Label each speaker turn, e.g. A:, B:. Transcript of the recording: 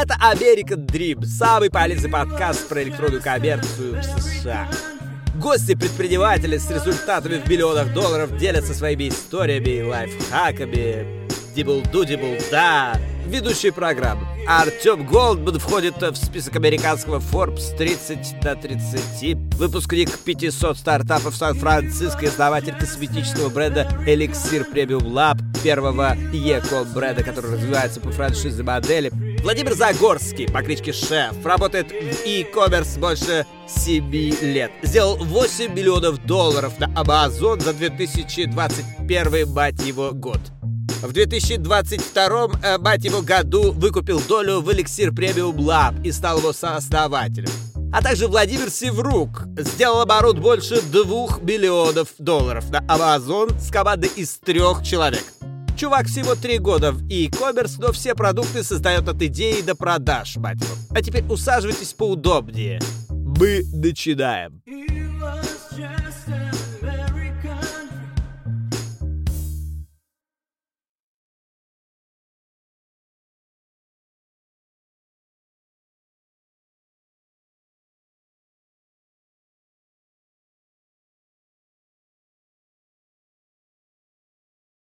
A: Это American Dream, самый полезный подкаст про электронную коммерцию в США. Гости-предприниматели с результатами в миллионах долларов делятся своими историями лайфхаками. Дибл-ду-дибл, да. Ведущий программы. Артем Голдман входит в список американского Forbes 30 до 30. Выпускник 500 стартапов Сан-Франциско, основатель косметического бренда Elixir Premium Lab, первого бренда, который развивается по франшизе модели. Владимир Загорский по кличке Шеф работает в e-commerce больше 7 лет. Сделал 8 миллионов долларов на Amazon за 2021, мать его, год. В 2022 э, мать его, году выкупил долю в Elixir Premium Lab и стал его сооснователем. А также Владимир Севрук сделал оборот больше 2 миллионов долларов на Amazon с командой из трех человек. Чувак всего три года в e-commerce, но все продукты создает от идеи до продаж, мать. А теперь усаживайтесь поудобнее. Мы начинаем.